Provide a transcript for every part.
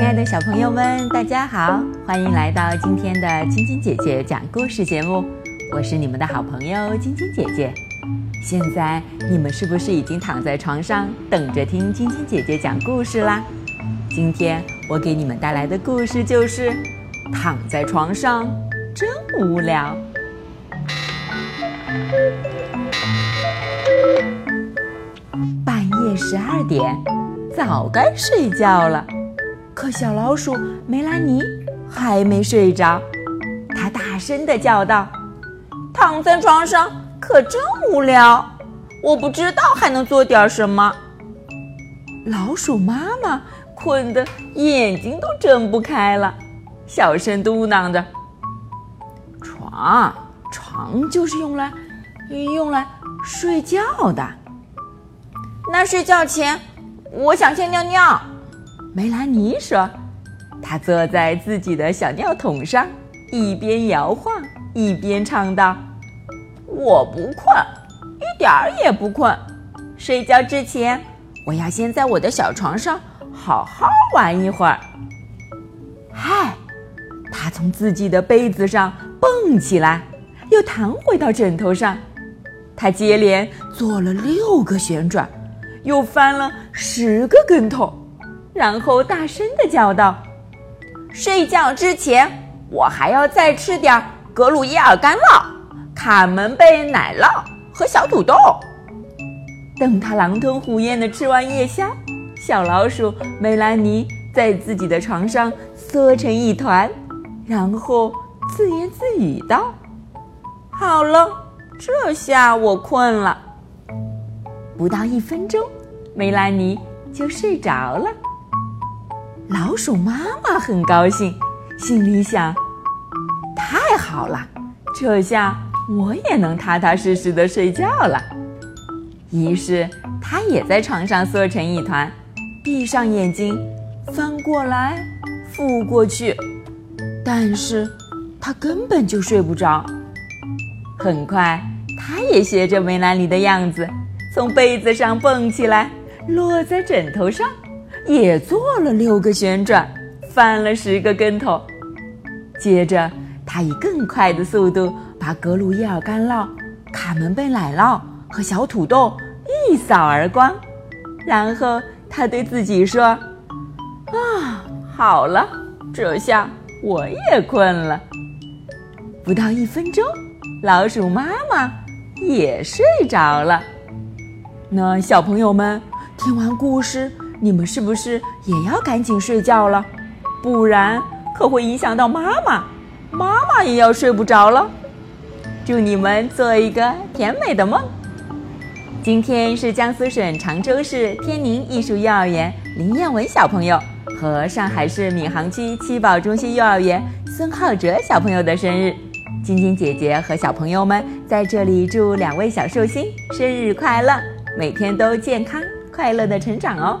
亲爱的小朋友们，大家好，欢迎来到今天的晶晶姐姐讲故事节目。我是你们的好朋友晶晶姐姐。现在你们是不是已经躺在床上等着听晶晶姐姐讲故事啦？今天我给你们带来的故事就是躺在床上真无聊。半夜十二点，早该睡觉了。可小老鼠梅兰妮还没睡着，它大声地叫道：“躺在床上可真无聊，我不知道还能做点什么。”老鼠妈妈困得眼睛都睁不开了，小声嘟囔着：“床，床就是用来用来睡觉的。那睡觉前，我想先尿尿。”梅兰妮说：“她坐在自己的小尿桶上，一边摇晃一边唱道：‘我不困，一点儿也不困。睡觉之前，我要先在我的小床上好好玩一会儿。’嗨，她从自己的被子上蹦起来，又弹回到枕头上。她接连做了六个旋转，又翻了十个跟头。”然后大声的叫道：“睡觉之前，我还要再吃点格鲁伊尔干酪、卡门贝奶酪和小土豆。”等他狼吞虎咽的吃完夜宵，小老鼠梅兰妮在自己的床上缩成一团，然后自言自语道：“好了，这下我困了。”不到一分钟，梅兰妮就睡着了。老鼠妈妈很高兴，心里想：“太好了，这下我也能踏踏实实的睡觉了。”于是，它也在床上缩成一团，闭上眼睛，翻过来覆过去，但是它根本就睡不着。很快，它也学着梅兰妮的样子，从被子上蹦起来，落在枕头上。也做了六个旋转，翻了十个跟头。接着，他以更快的速度把格鲁伊尔干酪、卡门贝奶酪和小土豆一扫而光。然后，他对自己说：“啊，好了，这下我也困了。”不到一分钟，老鼠妈妈也睡着了。那小朋友们听完故事。你们是不是也要赶紧睡觉了？不然可会影响到妈妈，妈妈也要睡不着了。祝你们做一个甜美的梦。今天是江苏省常州市天宁艺术幼儿园林彦文小朋友和上海市闵行区七宝中心幼儿园孙浩哲小朋友的生日，晶晶姐姐和小朋友们在这里祝两位小寿星生日快乐，每天都健康快乐的成长哦。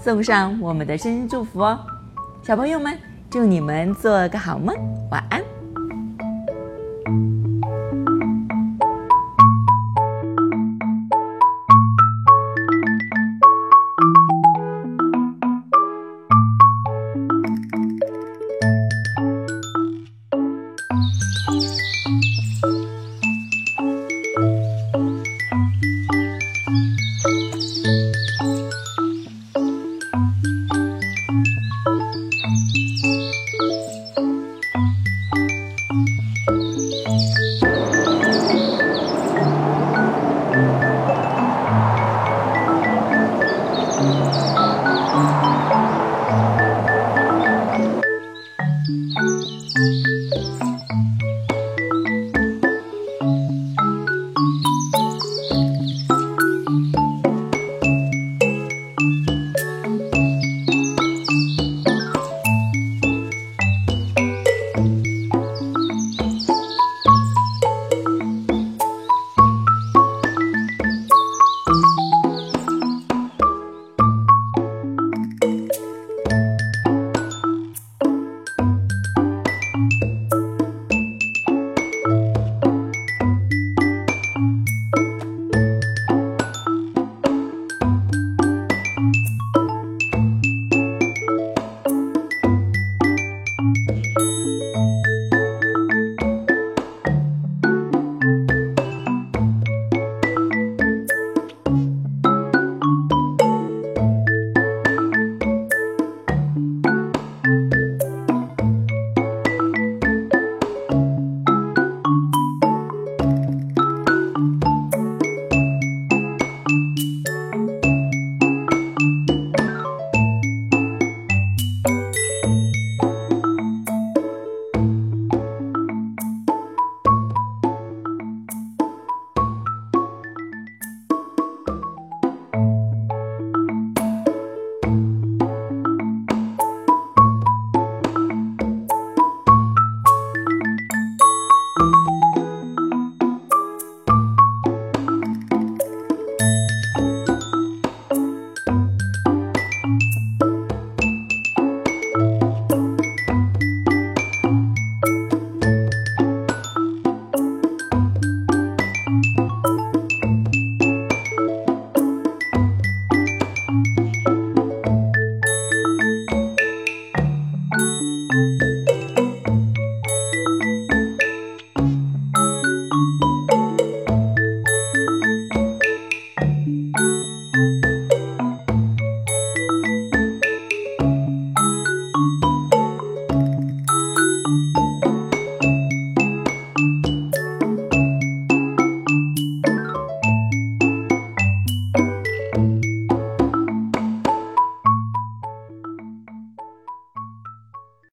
送上我们的生日祝福哦，小朋友们，祝你们做个好梦，晚安。